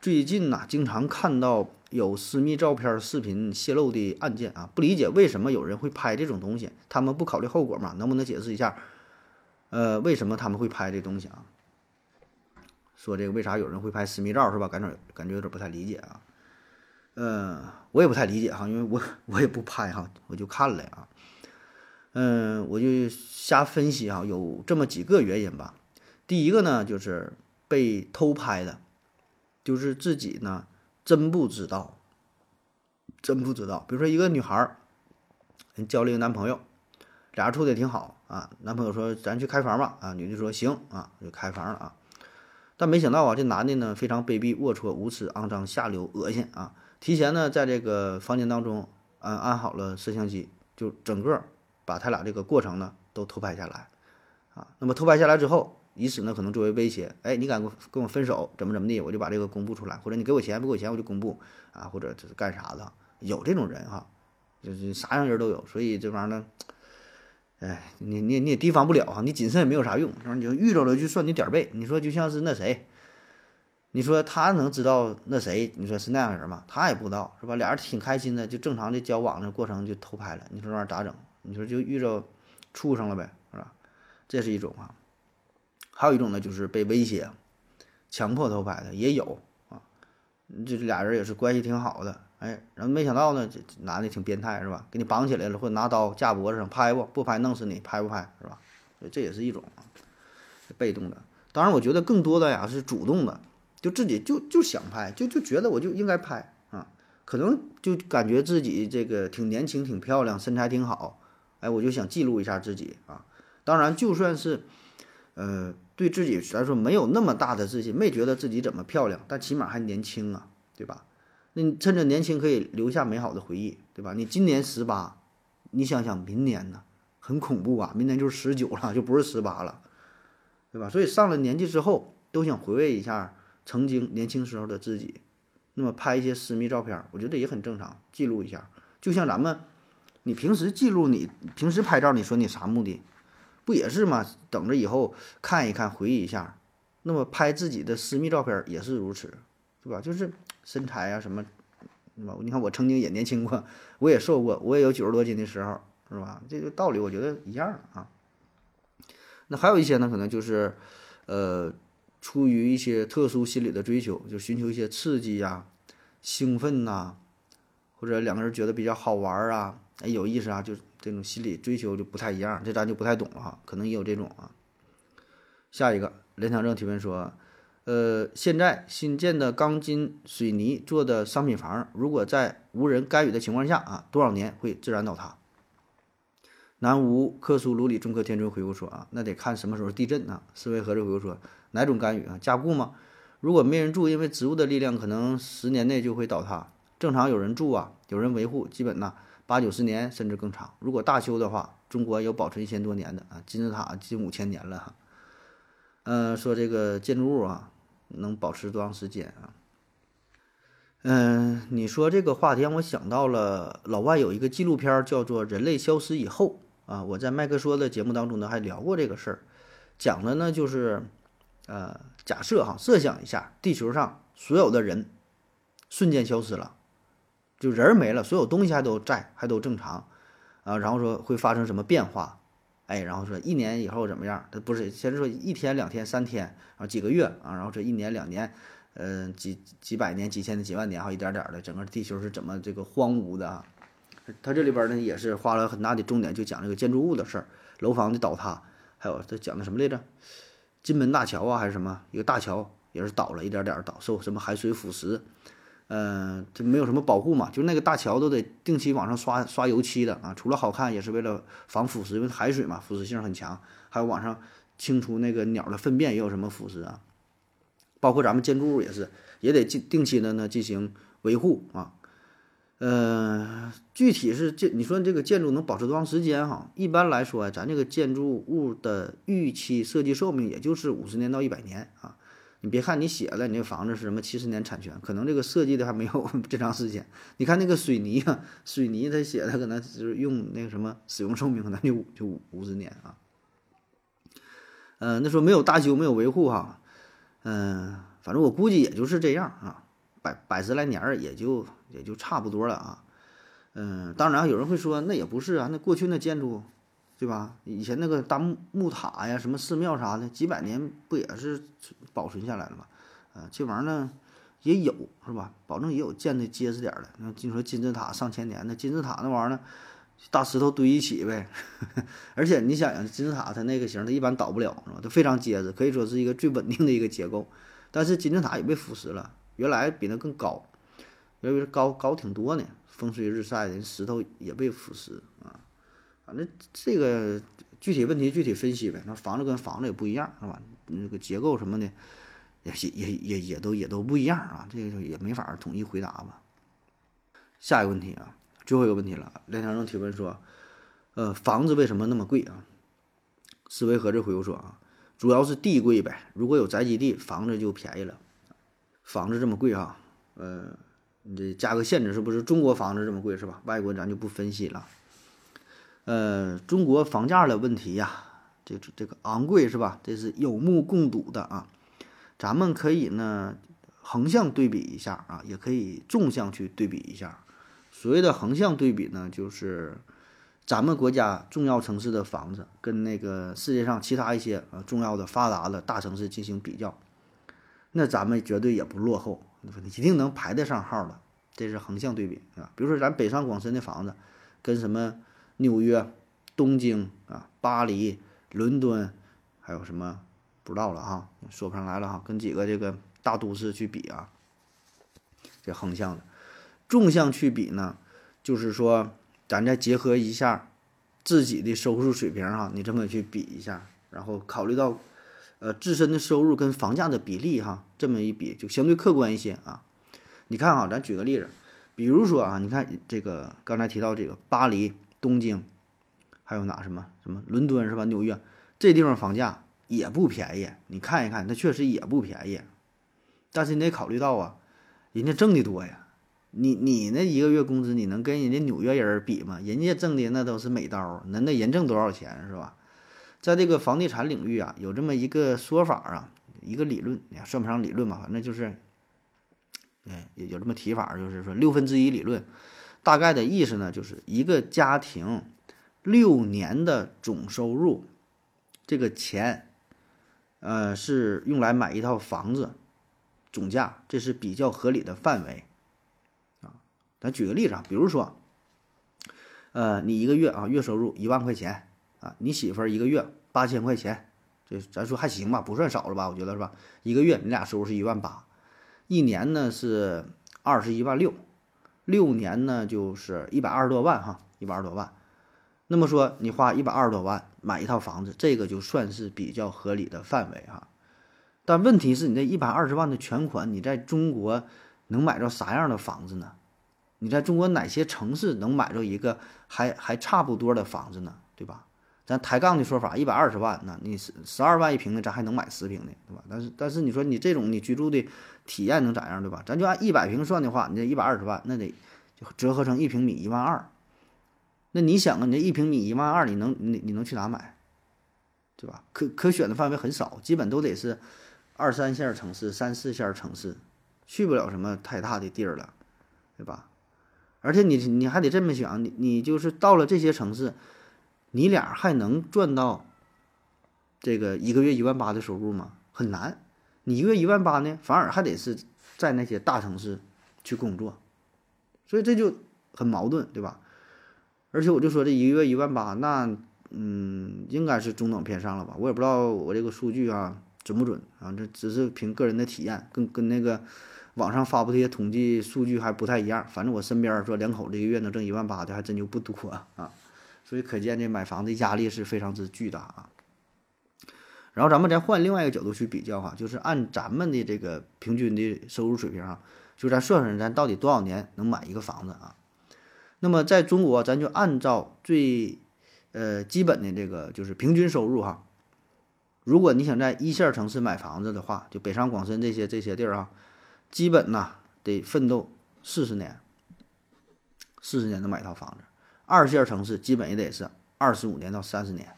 最近呐，经常看到有私密照片、视频泄露的案件啊，不理解为什么有人会拍这种东西，他们不考虑后果吗？能不能解释一下？呃，为什么他们会拍这东西啊？说这个为啥有人会拍私密照是吧？感觉感觉有点不太理解啊。嗯，我也不太理解哈，因为我 *laughs* 我也不拍哈，我就看了啊。嗯，我就瞎分析哈，有这么几个原因吧。第一个呢，就是被偷拍的，就是自己呢真不知道，真不知道。比如说一个女孩儿，交了一个男朋友，俩人处的也挺好啊。男朋友说咱去开房吧，啊，女的说行啊，就开房了啊。但没想到啊，这男的呢非常卑鄙、龌龊、无耻、肮脏、下流、恶心啊。提前呢在这个房间当中安安好了摄像机，就整个。把他俩这个过程呢都偷拍下来，啊，那么偷拍下来之后，以此呢可能作为威胁，哎，你敢跟跟我分手，怎么怎么地，我就把这个公布出来，或者你给我钱不给我钱我就公布，啊，或者这是干啥的，有这种人哈，就是啥样人都有，所以这玩意儿呢，哎，你你你也提防不了哈，你谨慎也没有啥用，是吧？你就遇着了就算你点儿背，你说就像是那谁，你说他能知道那谁，你说是那样人吗？他也不知道，是吧？俩人挺开心的，就正常的交往的过程就偷拍了，你说这玩意儿咋整？你说就遇着畜生了呗，是吧？这是一种啊，还有一种呢，就是被威胁、强迫偷拍的也有啊。这俩人也是关系挺好的，哎，然后没想到呢，这男的挺变态，是吧？给你绑起来了，或者拿刀架脖子上，拍不？不拍弄死你，拍不拍？是吧？这也是一种，被动的。当然，我觉得更多的呀是主动的，就自己就就想拍，就就觉得我就应该拍啊，可能就感觉自己这个挺年轻、挺漂亮，身材挺好。哎，我就想记录一下自己啊！当然，就算是，呃，对自己来说没有那么大的自信，没觉得自己怎么漂亮，但起码还年轻啊，对吧？那你趁着年轻可以留下美好的回忆，对吧？你今年十八，你想想明年呢，很恐怖啊！明年就是十九了，就不是十八了，对吧？所以上了年纪之后，都想回味一下曾经年轻时候的自己，那么拍一些私密照片，我觉得也很正常，记录一下，就像咱们。你平时记录你平时拍照，你说你啥目的？不也是吗？等着以后看一看，回忆一下。那么拍自己的私密照片也是如此，对吧？就是身材啊什么，对吧？你看我曾经也年轻过，我也瘦过，我也有九十多斤的时候，是吧？这个道理我觉得一样啊。那还有一些呢，可能就是，呃，出于一些特殊心理的追求，就寻求一些刺激呀、兴奋呐，或者两个人觉得比较好玩啊。有意思啊，就这种心理追求就不太一样，这咱就不太懂了哈，可能也有这种啊。下一个，连长正提问说，呃，现在新建的钢筋水泥做的商品房，如果在无人干预的情况下啊，多少年会自然倒塌？南无克苏鲁里中科天尊回复说啊，那得看什么时候地震啊。思维盒子回复说，哪种干预啊？加固吗？如果没人住，因为植物的力量，可能十年内就会倒塌。正常有人住啊，有人维护，基本呢。八九十年甚至更长。如果大修的话，中国有保存一千多年的啊，金字塔近五千年了哈。嗯，说这个建筑物啊，能保持多长时间啊？嗯，你说这个话题让我想到了老外有一个纪录片叫做《人类消失以后》啊。我在麦克说的节目当中呢还聊过这个事儿，讲的呢就是，呃，假设哈，设想一下，地球上所有的人瞬间消失了。就人没了，所有东西还都在，还都正常，啊，然后说会发生什么变化，哎，然后说一年以后怎么样？他不是先说一天、两天、三天，然后几个月啊，然后这一年、两年，嗯，几几百年、几千年、几万年，好一点点的，整个地球是怎么这个荒芜的？他这里边呢也是花了很大的重点，就讲这个建筑物的事儿，楼房的倒塌，还有他讲的什么来着？金门大桥啊，还是什么？一个大桥也是倒了，一点点倒，受什么海水腐蚀。呃，这没有什么保护嘛，就那个大桥都得定期往上刷刷油漆的啊，除了好看，也是为了防腐蚀，因为海水嘛，腐蚀性很强，还有往上清除那个鸟的粪便也有什么腐蚀啊，包括咱们建筑物也是，也得进定期的呢进行维护啊。呃，具体是建，你说这个建筑能保持多长时间哈？一般来说，咱这个建筑物的预期设计寿命也就是五十年到一百年啊。你别看你写了，你这房子是什么七十年产权，可能这个设计的还没有 *laughs* 这长时间。你看那个水泥啊，水泥它写的可能就是用那个什么使用寿命可能就就五十年啊。嗯，那时候没有大修，没有维护哈，嗯，反正我估计也就是这样啊，百百十来年儿也就。也就差不多了啊，嗯，当然有人会说那也不是啊，那过去那建筑，对吧？以前那个大木木塔呀，什么寺庙啥的，几百年不也是保存下来了嘛？啊，这玩意儿呢也有是吧？保证也有建的结实点的。那你说金字塔上千年的金字塔那玩意儿呢，大石头堆一起呗。*laughs* 而且你想想，金字塔它那个型，它一般倒不了是吧？它非常结实，可以说是一个最稳定的一个结构。但是金字塔也被腐蚀了，原来比那更高。因为高高挺多呢，风吹日晒的石头也被腐蚀啊。反正这个具体问题具体分析呗。那房子跟房子也不一样，是吧？那个结构什么的也也也也都也都不一样啊。这个也没法统一回答吧。下一个问题啊，最后一个问题了。梁先生提问说：“呃，房子为什么那么贵啊？”思维盒子回复说：“啊，主要是地贵呗。如果有宅基地，房子就便宜了。房子这么贵啊，呃。”你这价格限制是不是？中国房子这么贵是吧？外国咱就不分析了。呃，中国房价的问题呀，这这个昂贵是吧？这是有目共睹的啊。咱们可以呢横向对比一下啊，也可以纵向去对比一下。所谓的横向对比呢，就是咱们国家重要城市的房子跟那个世界上其他一些呃重要的发达的大城市进行比较，那咱们绝对也不落后。一定能排得上号的，这是横向对比啊。比如说咱北上广深的房子，跟什么纽约、东京啊、巴黎、伦敦，还有什么不知道了哈，说不上来了哈。跟几个这个大都市去比啊，这横向的。纵向去比呢，就是说咱再结合一下自己的收入水平哈，你这么去比一下，然后考虑到。呃，自身的收入跟房价的比例哈，这么一比就相对客观一些啊。你看啊，咱举个例子，比如说啊，你看这个刚才提到这个巴黎、东京，还有哪什么什么伦敦是吧？纽约这地方房价也不便宜，你看一看，它确实也不便宜。但是你得考虑到啊，人家挣的多呀，你你那一个月工资你能跟人家纽约人比吗？人家挣的那都是美刀，那那人挣多少钱是吧？在这个房地产领域啊，有这么一个说法啊，一个理论，也算不上理论吧，反正就是，哎，有这么提法，就是说六分之一理论，大概的意思呢，就是一个家庭六年的总收入，这个钱，呃，是用来买一套房子，总价，这是比较合理的范围，啊，咱举个例子啊，比如说，呃，你一个月啊，月收入一万块钱。啊，你媳妇儿一个月八千块钱，这咱说还行吧，不算少了吧？我觉得是吧？一个月你俩收入是一万八，一年呢是二十一万六，六年呢就是一百二十多万哈，一百二十多万。那么说你花一百二十多万买一套房子，这个就算是比较合理的范围哈。但问题是你这一百二十万的全款，你在中国能买着啥样的房子呢？你在中国哪些城市能买着一个还还差不多的房子呢？对吧？咱抬杠的说法，一百二十万，那你十十二万一平的，咱还能买十平的，对吧？但是但是你说你这种你居住的体验能咋样，对吧？咱就按一百平算的话，你这一百二十万，那得就折合成一平米一万二。那你想啊，你这一平米一万二，你能你你能去哪买，对吧？可可选的范围很少，基本都得是二三线城市、三四线城市，去不了什么太大的地儿了，对吧？而且你你还得这么想，你你就是到了这些城市。你俩还能赚到这个一个月一万八的收入吗？很难。你一个月一万八呢，反而还得是在那些大城市去工作，所以这就很矛盾，对吧？而且我就说这一个月一万八，那嗯，应该是中等偏上了吧？我也不知道我这个数据啊准不准啊，这只是凭个人的体验，跟跟那个网上发布这些统计数据还不太一样。反正我身边说两口子一个月能挣一万八的还真就不多啊。所以可见这买房的压力是非常之巨大啊。然后咱们再换另外一个角度去比较哈，就是按咱们的这个平均的收入水平啊，就咱算算咱到底多少年能买一个房子啊？那么在中国，咱就按照最呃基本的这个就是平均收入哈。如果你想在一线城市买房子的话，就北上广深这些这些地儿啊，基本呐得奋斗四十年，四十年能买套房子。二线城市基本也得是二十五年到三十年。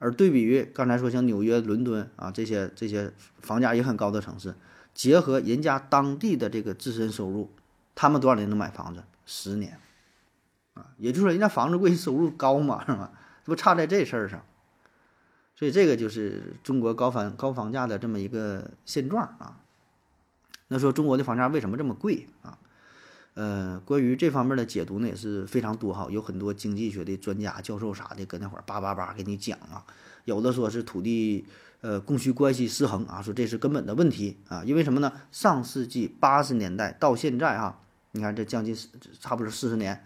而对比于刚才说像纽约、伦敦啊这些这些房价也很高的城市，结合人家当地的这个自身收入，他们多少年能买房子？十年，啊，也就是说人家房子贵，收入高嘛，是吧？这不差在这事儿上，所以这个就是中国高房高房价的这么一个现状啊。那说中国的房价为什么这么贵啊？呃，关于这方面的解读呢也是非常多哈，有很多经济学的专家、教授啥的搁那会儿叭叭叭给你讲啊。有的说是土地呃供需关系失衡啊，说这是根本的问题啊。因为什么呢？上世纪八十年代到现在哈，你看这将近差不多四十年，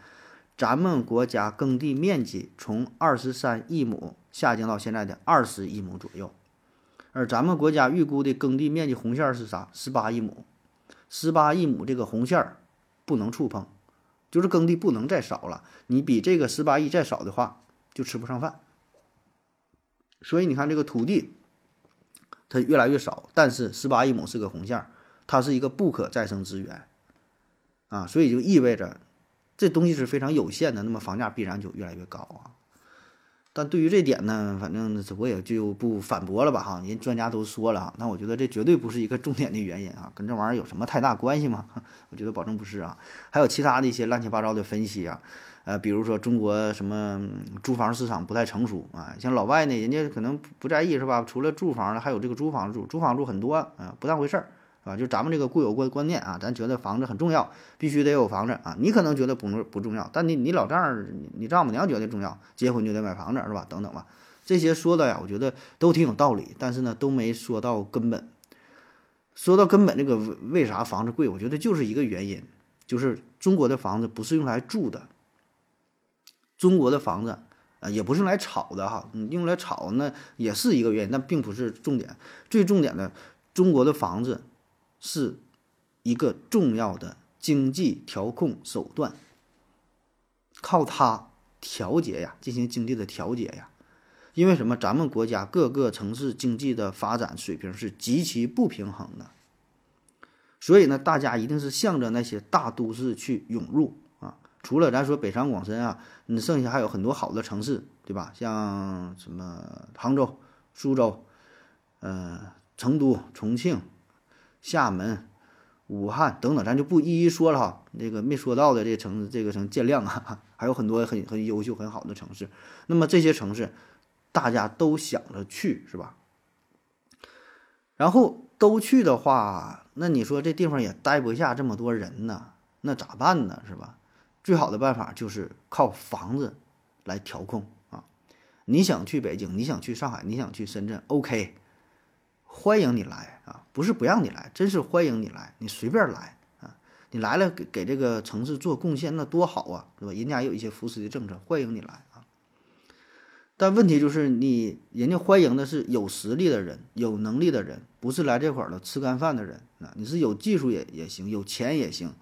咱们国家耕地面积从二十三亿亩下降到现在的二十亿亩左右，而咱们国家预估的耕地面积红线是啥？十八亿亩，十八亿亩这个红线儿。不能触碰，就是耕地不能再少了。你比这个十八亿再少的话，就吃不上饭。所以你看这个土地，它越来越少，但是十八亿亩是个红线，它是一个不可再生资源啊，所以就意味着这东西是非常有限的，那么房价必然就越来越高啊。但对于这点呢，反正我也就不反驳了吧哈，人专家都说了，那我觉得这绝对不是一个重点的原因啊，跟这玩意儿有什么太大关系吗？*laughs* 我觉得保证不是啊，还有其他的一些乱七八糟的分析啊，呃，比如说中国什么住房市场不太成熟啊，像老外呢，人家可能不在意是吧？除了住房呢，还有这个租房住，租房住很多啊，不当回事儿。啊，就咱们这个固有观观念啊，咱觉得房子很重要，必须得有房子啊。你可能觉得不不重要，但你你老丈人、你丈母娘觉得重要，结婚就得买房子是吧？等等吧，这些说的呀，我觉得都挺有道理，但是呢，都没说到根本。说到根本，这个为啥房子贵？我觉得就是一个原因，就是中国的房子不是用来住的，中国的房子啊也不是用来炒的哈，你用来炒那也是一个原因，但并不是重点。最重点的，中国的房子。是一个重要的经济调控手段，靠它调节呀，进行经济的调节呀。因为什么？咱们国家各个城市经济的发展水平是极其不平衡的，所以呢，大家一定是向着那些大都市去涌入啊。除了咱说北上广深啊，你剩下还有很多好的城市，对吧？像什么杭州、苏州、呃，成都、重庆。厦门、武汉等等，咱就不一一说了哈。那个没说到的这城市，这个城见谅啊，*laughs* 还有很多很很优秀、很好的城市。那么这些城市，大家都想着去，是吧？然后都去的话，那你说这地方也待不下这么多人呢，那咋办呢？是吧？最好的办法就是靠房子来调控啊。你想去北京，你想去上海，你想去深圳，OK。欢迎你来啊，不是不让你来，真是欢迎你来，你随便来啊，你来了给给这个城市做贡献，那多好啊，对吧？人家也有一些扶持的政策，欢迎你来啊。但问题就是你，人家欢迎的是有实力的人、有能力的人，不是来这块儿的吃干饭的人啊。你是有技术也也行，有钱也行，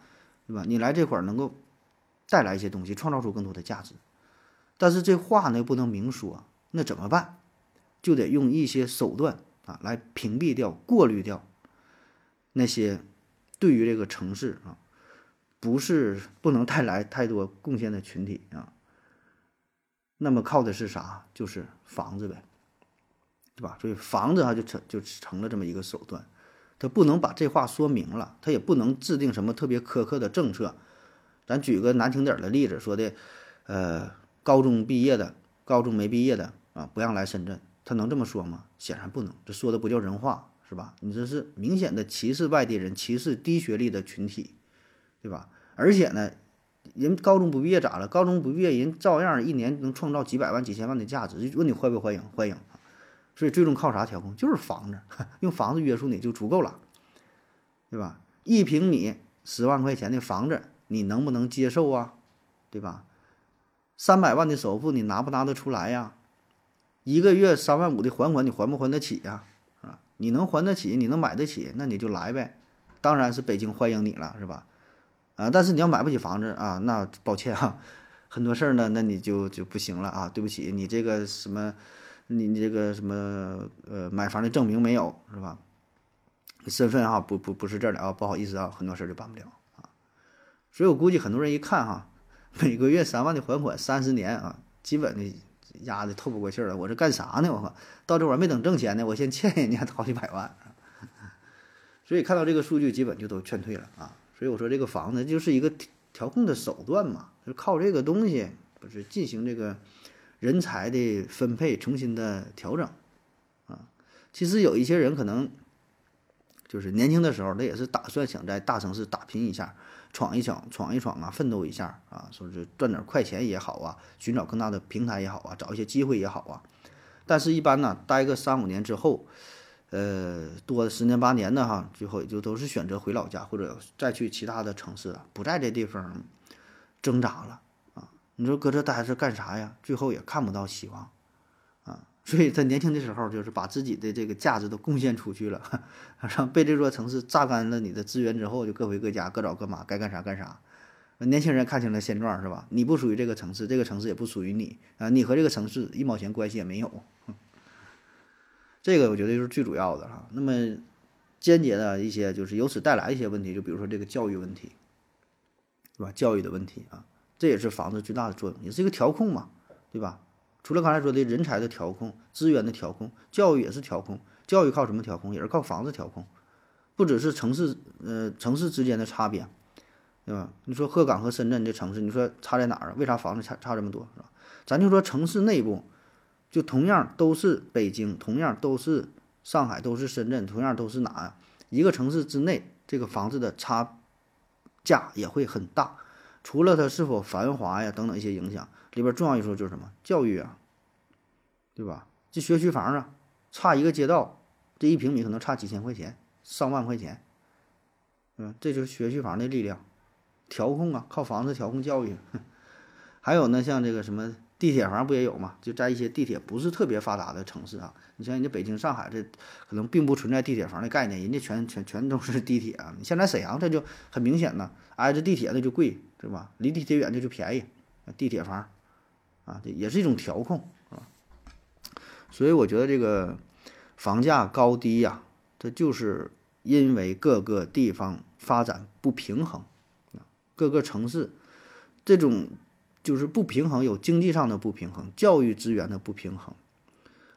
对吧？你来这块儿能够带来一些东西，创造出更多的价值。但是这话呢不能明说，那怎么办？就得用一些手段。来屏蔽掉、过滤掉那些对于这个城市啊，不是不能带来太多贡献的群体啊。那么靠的是啥？就是房子呗，对吧？所以房子它就成就成了这么一个手段，他不能把这话说明了，他也不能制定什么特别苛刻的政策。咱举个难听点的例子，说的，呃，高中毕业的、高中没毕业的啊，不让来深圳。他能这么说吗？显然不能，这说的不叫人话，是吧？你这是明显的歧视外地人，歧视低学历的群体，对吧？而且呢，人高中不毕业咋了？高中不毕业，人照样一年能创造几百万、几千万的价值。问你欢不欢迎？欢迎。所以最终靠啥调控？就是房子，*laughs* 用房子约束你就足够了，对吧？一平米十万块钱的房子，你能不能接受啊？对吧？三百万的首付，你拿不拿得出来呀？一个月三万五的还款，你还不还得起呀？啊，你能还得起，你能买得起，那你就来呗。当然是北京欢迎你了，是吧？啊，但是你要买不起房子啊，那抱歉哈，*laughs* 很多事儿呢，那你就就不行了啊。对不起，你这个什么，你你这个什么呃，买房的证明没有是吧？身份哈不不不是这儿的啊，不好意思啊，很多事儿就办不了啊。所以我估计很多人一看哈。每个月三万的还款，三十年啊，基本的压的透不过气儿了。我这干啥呢？我靠，到这会儿没等挣钱呢，我先欠人家好几百万。*laughs* 所以看到这个数据，基本就都劝退了啊。所以我说这个房子就是一个调控的手段嘛，就靠这个东西不是进行这个人才的分配，重新的调整啊。其实有一些人可能就是年轻的时候，他也是打算想在大城市打拼一下。闯一闯，闯一闯啊，奋斗一下啊，说是赚点快钱也好啊，寻找更大的平台也好啊，找一些机会也好啊。但是，一般呢，待个三五年之后，呃，多十年八年的哈，最后也就都是选择回老家，或者再去其他的城市了，不在这地方挣扎了啊。你说搁这待着干啥呀？最后也看不到希望。所以他年轻的时候，就是把自己的这个价值都贡献出去了，*laughs* 让被这座城市榨干了你的资源之后，就各回各家，各找各妈，该干啥干啥。年轻人看清了现状，是吧？你不属于这个城市，这个城市也不属于你啊，你和这个城市一毛钱关系也没有。*laughs* 这个我觉得就是最主要的哈。那么间接的一些，就是由此带来一些问题，就比如说这个教育问题，是吧？教育的问题啊，这也是房子最大的作用，也是一个调控嘛，对吧？除了刚才说的人才的调控、资源的调控，教育也是调控。教育靠什么调控？也是靠房子调控。不只是城市，呃，城市之间的差别，对吧？你说鹤岗和深圳这城市，你说差在哪儿啊？为啥房子差差这么多，是吧？咱就说城市内部，就同样都是北京，同样都是上海，都是深圳，同样都是哪？一个城市之内，这个房子的差价也会很大。除了它是否繁华呀等等一些影响。里边重要一说就是什么教育啊，对吧？这学区房啊，差一个街道，这一平米可能差几千块钱、上万块钱，嗯，这就是学区房的力量，调控啊，靠房子调控教育。*laughs* 还有呢，像这个什么地铁房不也有嘛？就在一些地铁不是特别发达的城市啊，你像人家北京、上海这可能并不存在地铁房的概念，人家全全全都是地铁啊。你像在沈阳，这就很明显呢，挨着地铁那就贵，对吧？离地铁远这就便宜，地铁房。啊，这也是一种调控啊，所以我觉得这个房价高低呀，这就是因为各个地方发展不平衡，各个城市这种就是不平衡，有经济上的不平衡，教育资源的不平衡，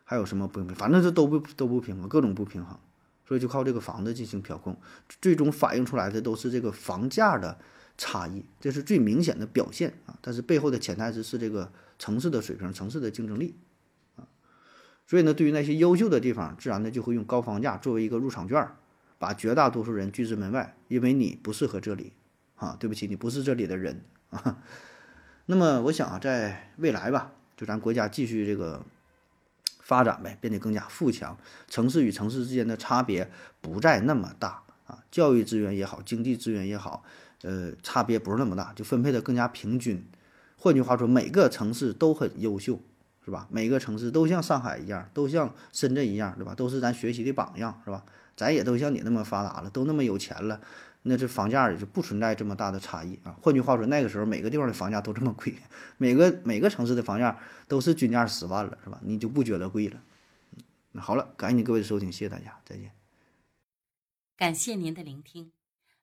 还有什么不平衡？反正这都不都不平衡，各种不平衡，所以就靠这个房子进行调控，最终反映出来的都是这个房价的差异，这是最明显的表现啊。但是背后的潜台词是这个。城市的水平，城市的竞争力，啊，所以呢，对于那些优秀的地方，自然呢就会用高房价作为一个入场券，把绝大多数人拒之门外，因为你不适合这里，啊，对不起，你不是这里的人 *laughs* 啊。那么我想啊，在未来吧，就咱国家继续这个发展呗，变得更加富强，城市与城市之间的差别不再那么大啊，教育资源也好，经济资源也好，呃，差别不是那么大，就分配的更加平均。换句话说，每个城市都很优秀，是吧？每个城市都像上海一样，都像深圳一样，对吧？都是咱学习的榜样，是吧？咱也都像你那么发达了，都那么有钱了，那这房价也就不存在这么大的差异啊。换句话说，那个时候每个地方的房价都这么贵，每个每个城市的房价都是均价十万了，是吧？你就不觉得贵了。那好了，感谢您各位的收听，谢谢大家，再见。感谢您的聆听。